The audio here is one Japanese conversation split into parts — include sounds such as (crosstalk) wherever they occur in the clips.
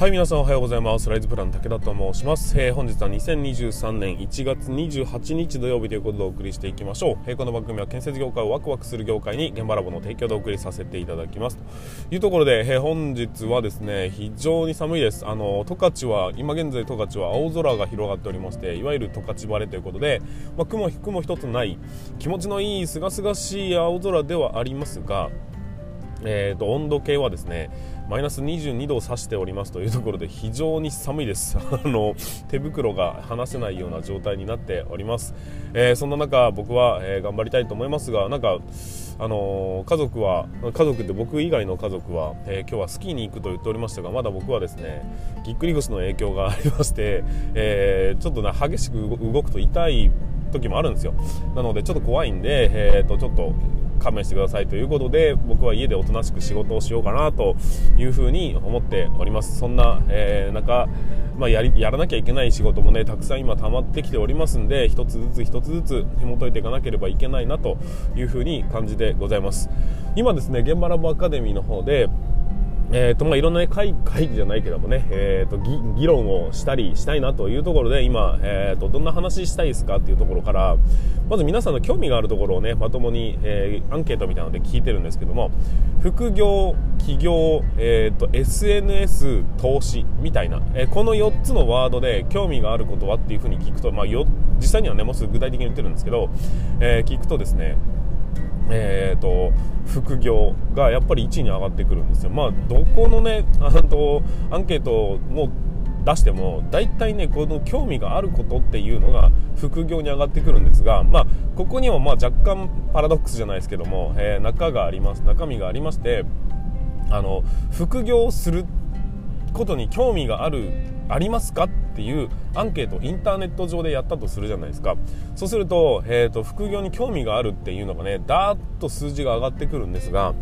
はい皆さんおはようございます。ライズプラン武田と申します、えー、本日は2023年1月28日土曜日ということでお送りしていきましょう、えー、この番組は建設業界をワクワクする業界に現場ラボの提供でお送りさせていただきます。というところで、えー、本日はですね非常に寒いです。あの十勝は今現在十勝は青空が広がっておりましていわゆる十勝晴れということで、まあ、雲雲一つない気持ちのいい清々しい青空ではありますがえーと、温度計はですねマイナス22度を指しておりますというところで非常に寒いです。(laughs) あの手袋が離せないような状態になっております、えー、そんな中僕は、えー、頑張りたいと思いますがなんかあのー、家族は家族で僕以外の家族は、え今日はスキーに行くと言っておりましたがまだ僕はですねぎっくり腰の影響がありまして、えちょっとね激しく動くと痛い時もあるんですよ。なのでちょっと怖いんで、えーとちょっと勘弁してくださいということで僕は家でおとなしく仕事をしようかなというふうに思っております。そんな、えー、中、まあ、やりやらなきゃいけない仕事もねたくさん今溜まってきておりますんで一つずつ一つずつ紐解いていかなければいけないなというふうに感じでございます。今ですね現場ラボアカデミーの方でえーとまあ、いろんな、ね、会会議じゃないけどもね、えーと、議論をしたりしたいなというところで今、えーと、どんな話したいですかっていうところからまず皆さんの興味があるところをねまともに、えー、アンケートみたいなので聞いてるんですけども副業、起業、えーと、SNS 投資みたいな、えー、この4つのワードで興味があることはっていうふうに聞くと、まあ、よ実際にはねもうすぐ具体的に言ってるんですけど、えー、聞くとですねえーと、副業がやっぱり1位に上がってくるんですよ、まあ、どこのねあとアンケートを出しても大体ねこの興味があることっていうのが副業に上がってくるんですが、まあ、ここにはまあ若干パラドックスじゃないですけども、えー、中があります中身がありましてあの副業をすることに興味があるありますか？っていうアンケートをインターネット上でやったとするじゃないですか。そうすると,、えーと、副業に興味があるっていうのがねダーッと数字が上がってくるんですが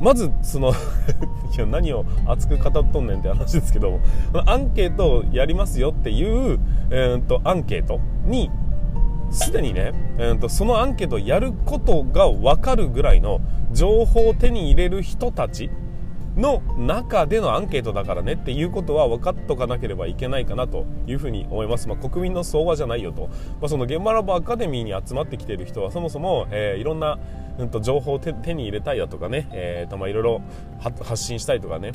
まずその (laughs) いや何を熱く語っとんねんって話ですけどもアンケートをやりますよっていう、えーと、アンケートにすでにね、えーとそのアンケートをやることが分かるぐらいの情報を手に入れる人たちの中でのアンケートだからねっていうことは分かっとかなければいけないかなというふうに思います、まあ、国民の総和じゃないよと、まあ、その現場ラボアカデミーに集まってきている人はそもそも、えー、いろんな、うん、と情報を手に入れたいだとかね、えーとまあ、いろいろ発信したいとかね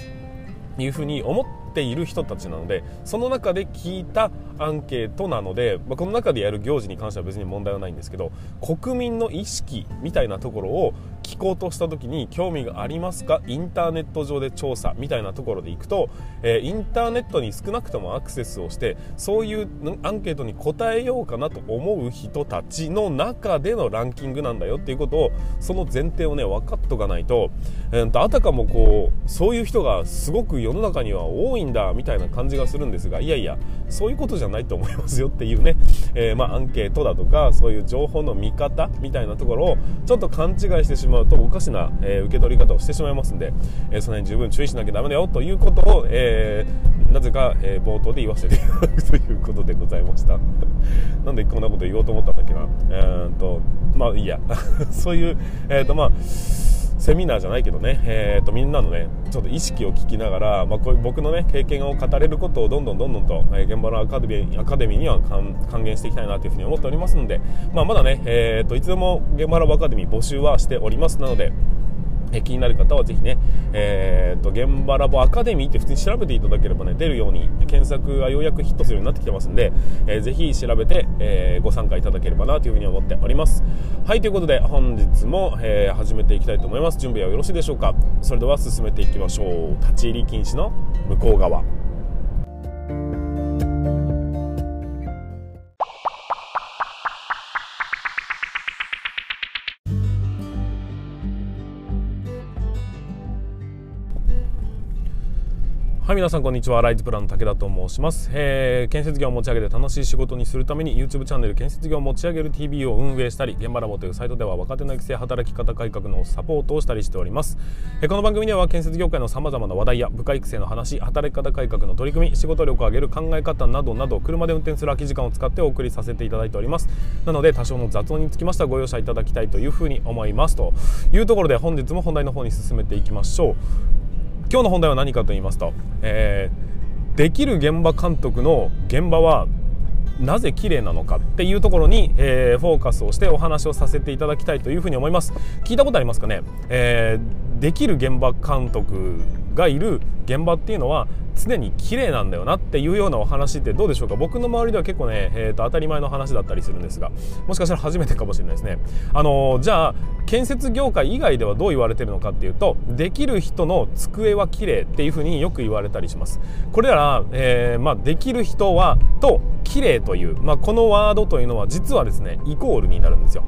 いうふうに思っている人たちなのでその中で聞いたアンケートなので、まあ、この中でやる行事に関しては別に問題はないんですけど国民の意識みたいなところを聞こうとした時に興味がありますか？インターネット上で調査みたいなところでいくと、え、インターネットに少なくともアクセスをしてそういうアンケートに答えようかなと思う人たちの中でのランキングなんだよっていうことをその前提をね分かっとかないと,、えー、とあたかもこうそういう人がすごく世の中には多いんだみたいな感じがするんですがいやいやそういうことじゃないと思いますよっていうね、えー、まあ、アンケートだとかそういう情報の見方みたいなところをちょっと勘違いしてしまうとおかしな、えー、受け取り方をしてしまいますんで、えー、その辺十分注意しなきゃだめだよということを、えーなぜか、え冒頭で言わせていただくということでございました。(laughs) なんでこんなこと言おうと思ったんだっけな。えー、とまあいいや。(laughs) そういうえっ、とまあセミナーじゃないけどね、えーと、みんなのねちょっと意識を聞きながら、まあ、こういう僕のね経験を語れることをどんどんどんどんと、えー、現場のアカデミーアカデミーには還元していきたいなというふうに思っておりますので、まあ、まだね、えーと、いつでも現場のアカデミー募集はしております。なのでえ気になる方はぜひね、えーと、現場ラボアカデミーって普通に調べていただければね出るように検索がようやくヒットするようになってきてますんで、えー、ぜひ調べて、えー、ご参加いただければなというふうに思っております。はいということで本日も、えー、始めていきたいと思います。準備はよろしいでしょうか。それでは進めていきましょう。立ち入り禁止の向こう側。皆さんこんにちは。ライズプランの武田と申します、えー、建設業を持ち上げて楽しい仕事にするために YouTube チャンネル建設業を持ち上げる TV を運営したり現場ラボというサイトでは若手の育成働き方改革のサポートをしたりしております、えー、この番組では建設業界のさまざまな話題や部下育成の話働き方改革の取り組み仕事力を上げる考え方などなど車で運転する空き時間を使ってお送りさせていただいております。なので多少の雑音につきましてはご容赦いただきたいというふうに思います。というところで本日も本題の方に進めていきましょう。今日の本題は何かと言いますと、えーできる現場監督の現場はなぜ綺麗なのかっていうところに、えー、フォーカスをしてお話をさせていただきたいというふに思います。聞いたことありますかね、えー、できる現場監督がいる現場っていうのは常に綺麗なんだよなっていうようなお話ってどうでしょうか？僕の周りでは結構ね、えー、と当たり前の話だったりするんですがもしかしたら初めてかもしれないですね。あのー、じゃあ建設業界以外ではどう言われてるのかっていうとできる人の机は綺麗っていうふうによく言われたりします。これら、えー、まあ、できる人はと綺麗という、まあ、このワードというのは実はですねイコールになるんですよ。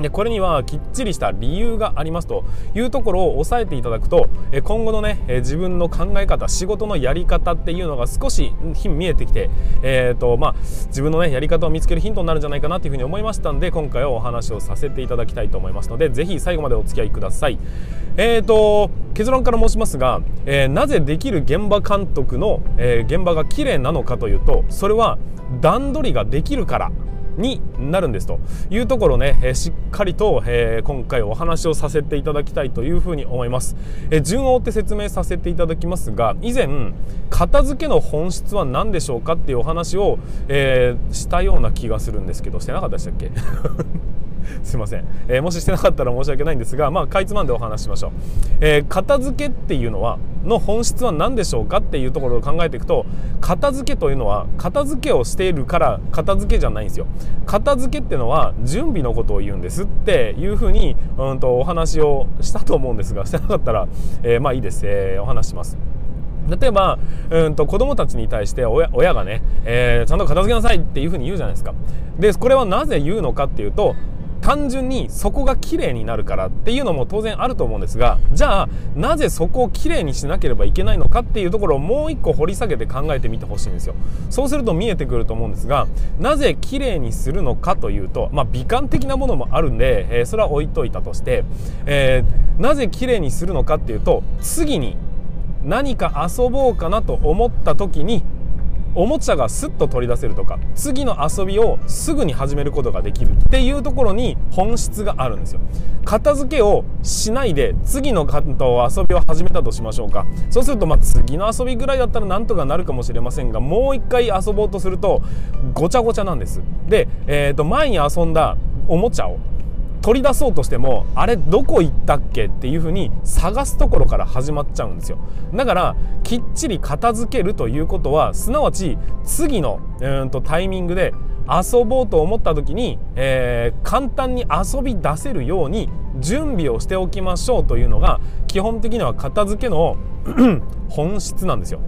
でこれにはきっちりした理由がありますというところを押さえていただくと今後のね自分の考え方仕事のやり方っていうのが少し見えてきて、えーとまあ、自分のねやり方を見つけるヒントになるんじゃないかなというふうに思いましたんで今回はお話をさせていただきたいと思いますのでぜひ最後までお付き合いください。えーと、結論から申しますが、えー、なぜできる現場監督の、えー、現場が綺麗なのかというとそれは段取りができるからになるんですというところね、えしっかりと、え今回お話をさせていただきたいというふうに思います、え順を追って説明させていただきますが以前片付けの本質は何でしょうかっていうお話を、え、したような気がするんですけどしてなかったでしたっけ？すいません、えー、もししてなかったら申し訳ないんですが、まあ、かいつまんでお話ししましょう、えー、片付けっていうのはの本質は何でしょうかっていうところを考えていくと片付けというのは片付けをしているから片付けじゃないんですよ。片付けっていうのは準備のことを言うんですっていうふうに、うん、とお話をしたと思うんですがしてなかったら、えー、まあいいです、えー、お話します。例えば、うんと子供たちに対して親親がね、えー、ちゃんと片付けなさいっていうふうに言うじゃないですか。で、これはなぜ言うのかっていうと、単純にそこが綺麗になるからっていうのも当然あると思うんですがじゃあなぜそこを綺麗にしなければいけないのかっていうところをもう一個掘り下げて考えてみてほしいんですよ。そうすると見えてくると思うんですがなぜ綺麗にするのかというとまあ美観的なものもあるんで、えー、それは置いといたとして、えー、なぜ綺麗にするのかっていうと次に何か遊ぼうかなと思った時におもちゃがスッと取り出せるとか次の遊びをすぐに始めることができるっていうところに本質があるんですよ。片付けをしないで次の遊びを始めたとしましょうか。そうするとまあ次の遊びぐらいだったらなんとかなるかもしれませんがもう一回遊ぼうとするとごちゃごちゃなんです。で、えー、と前に遊んだおもちゃを取り出そうとしてもあれどこ行ったっけっていうふうに探すところから始まっちゃうんですよ。だからきっちり片付けるということはすなわち次のうんとタイミングで遊ぼうと思った時に、えー、簡単に遊び出せるように準備をしておきましょうというのが基本的には片付けの本質なんですよ。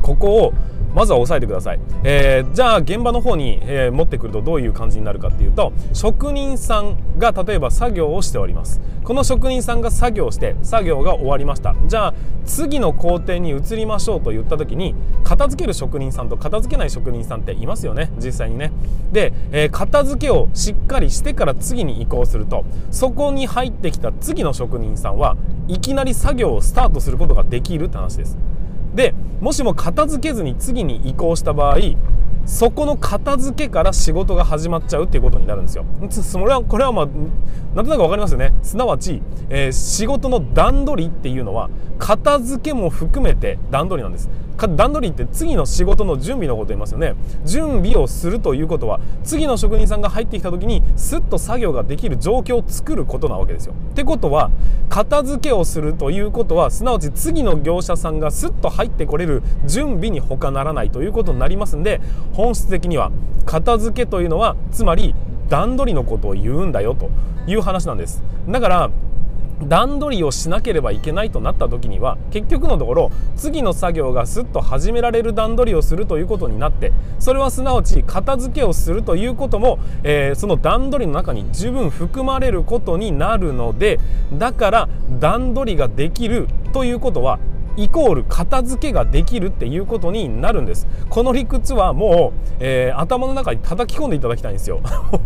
ここをまずは押さえてください、えー、じゃあ現場の方に、えー、持ってくるとどういう感じになるかっていうと職人さんが例えば作業をしております。この職人さんが作業して作業が終わりました。じゃあ次の工程に移りましょうと言った時に片付ける職人さんと片付けない職人さんっていますよね。実際にね。で、えー、片付けをしっかりしてから次に移行するとそこに入ってきた次の職人さんはいきなり作業をスタートすることができるって話です。でもしも片付けずに次に移行した場合そこの片付けから仕事が始まっちゃうっていうことになるんですよ。それはこれはまあなんとなく分かりますよね。すなわち、えー、仕事の段取りっていうのは片付けも含めて段取りなんです。段取りって次の仕事の準備のこと言いますよね準備をするということは次の職人さんが入ってきた時にスッと作業ができる状況を作ることなわけですよってことは片付けをするということはすなわち次の業者さんがスッと入ってこれる準備に他ならないということになりますんで本質的には片付けというのはつまり段取りのことを言うんだよという話なんです。だから段取りをしなければいけないとなった時には結局のところ次の作業がすっと始められる段取りをするということになってそれはすなわち片付けをするということも、えー、その段取りの中に十分含まれることになるのでだから段取りができるということはイコール片付けができるっていうことになるんですこの理屈はもう、えー、頭の中に叩き込んでいただきたいんですよ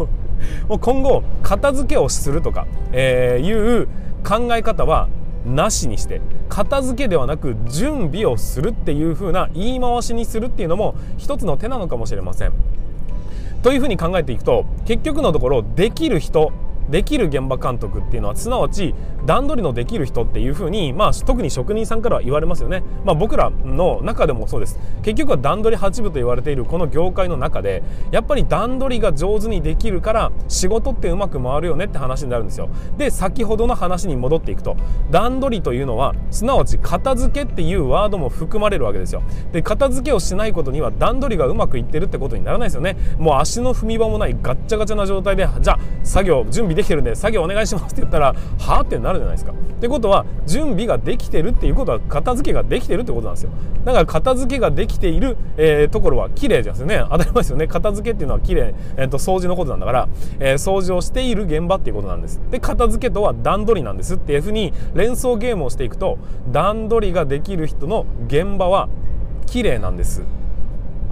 (laughs) もう今後片付けをするとか、えー、いう考え方はなしにして片付けではなく準備をするっていう風な言い回しにするっていうのも一つの手なのかもしれません。というふうに考えていくと結局のところできる人できる現場監督っていうのはすなわち段取りのできる人っていうふうに、まあ、特に職人さんからは言われますよね、まあ、僕らの中でもそうです。結局は段取り8分と言われているこの業界の中でやっぱり段取りが上手にできるから仕事ってうまく回るよねって話になるんですよ。で先ほどの話に戻っていくと段取りというのはすなわち片付けっていうワードも含まれるわけですよ。で片付けをしないことには段取りがうまくいってるってことにならないですよね。もう足の踏み場もないガッチャガチャな状態でじゃあ作業準備できてるんで作業お願いしますって言ったら (laughs) はあってなるじゃないですか。ってことは準備ができてるっていうことは片付けができてるってことなんですよ。だから片付けができている、えー、ところは綺麗ですよね。当たり前ですよね。片付けっていうのは綺麗、えーと、掃除のことなんだから、えー、掃除をしている現場っていうことなんです。で片付けとは段取りなんですっていうふうに連想ゲームをしていくと段取りができる人の現場は綺麗なんです。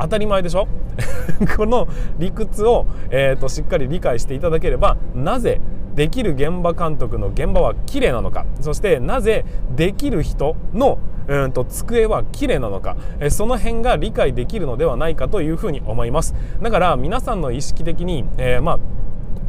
当たり前でしょ？(laughs) この理屈を、えーと、しっかり理解していただければなぜできる現場監督の現場は綺麗なのか？そしてなぜできる人のうんと机は綺麗なのか？えその辺が理解できるのではないかというふうに思います。だから皆さんの意識的に、えー、まあ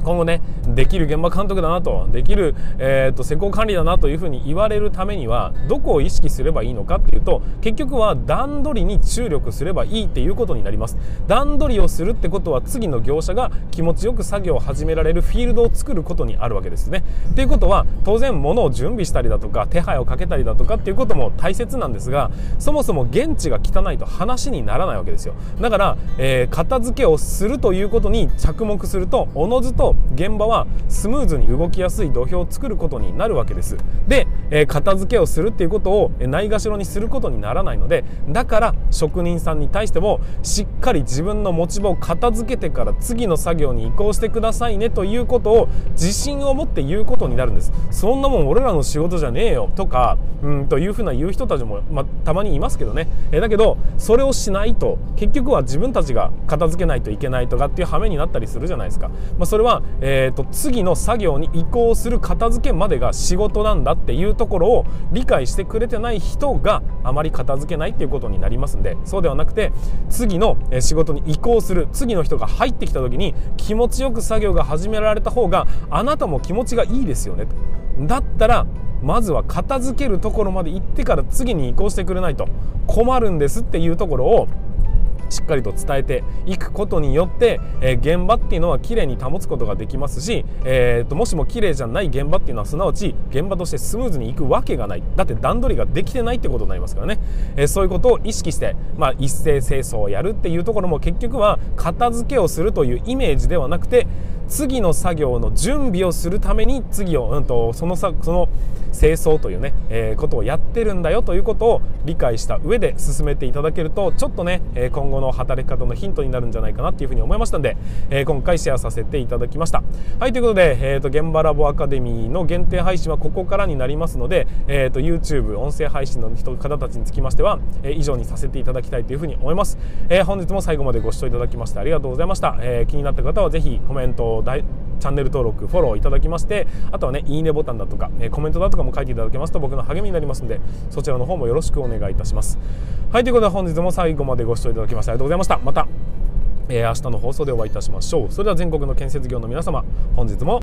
今後ねできる現場監督だなとできる、えーと、施工管理だなというふうに言われるためにはどこを意識すればいいのかっていうと結局は段取りに注力すればいいっていうことになります。段取りをするってことは次の業者が気持ちよく作業を始められるフィールドを作ることにあるわけですね。っていうことは当然物を準備したりだとか手配をかけたりだとかっていうことも大切なんですがそもそも現地が汚いと話にならないわけですよ。だから、えー、片付けをするということに着目するとおのずと現場はスムーズに動きやすい土俵を作ることになるわけです。で、え、片付けをするっていうことをないがしろにすることにならないのでだから職人さんに対してもしっかり自分の持ち場を片付けてから次の作業に移行してくださいねということを自信を持って言うことになるんです。そんなもん俺らの仕事じゃねえよとかうんというふうな言う人たちも、ま、たまにいますけどね、え、だけどそれをしないと結局は自分たちが片付けないといけないとかっていう羽目になったりするじゃないですか、まあ、それはえーと、次の作業に移行する片付けまでが仕事なんだっていうところを理解してくれてない人があまり片付けないっていうことになりますんでそうではなくて次の仕事に移行する次の人が入ってきた時に気持ちよく作業が始められた方があなたも気持ちがいいですよねと。だったらまずは片付けるところまで行ってから次に移行してくれないと困るんですっていうところをしっかりと伝えていくことによって、え、現場っていうのはきれいに保つことができますし、えーと、もしもきれいじゃない現場っていうのはすなわち現場としてスムーズにいくわけがない。だって段取りができてないってことになりますからね、え、そういうことを意識して、まあ、一斉清掃をやるっていうところも結局は片付けをするというイメージではなくて次の作業の準備をするために次を、うんと、そのさその清掃というね、えー、ことをやってるんだよということを理解した上で進めていただけるとちょっとね、えー、今後の働き方のヒントになるんじゃないかなっていうふうに思いましたんで、えー、今回シェアさせていただきました。はいということで、えーと、現場ラボアカデミーの限定配信はここからになりますので、えーと、YouTube 音声配信の人方たちにつきましては、えー、以上にさせていただきたいというふうに思います、えー、本日も最後までご視聴いただきましてありがとうございました、えー、気になった方はぜひコメントをチャンネル登録フォローいただきましてあとはねいいねボタンだとか、えコメントだとかも書いていただけますと僕の励みになりますのでそちらの方もよろしくお願いいたします。はいということで本日も最後までご視聴いただきましてありがとうございました。また、えー、明日の放送でお会いいたしましょう。それでは全国の建設業の皆様本日も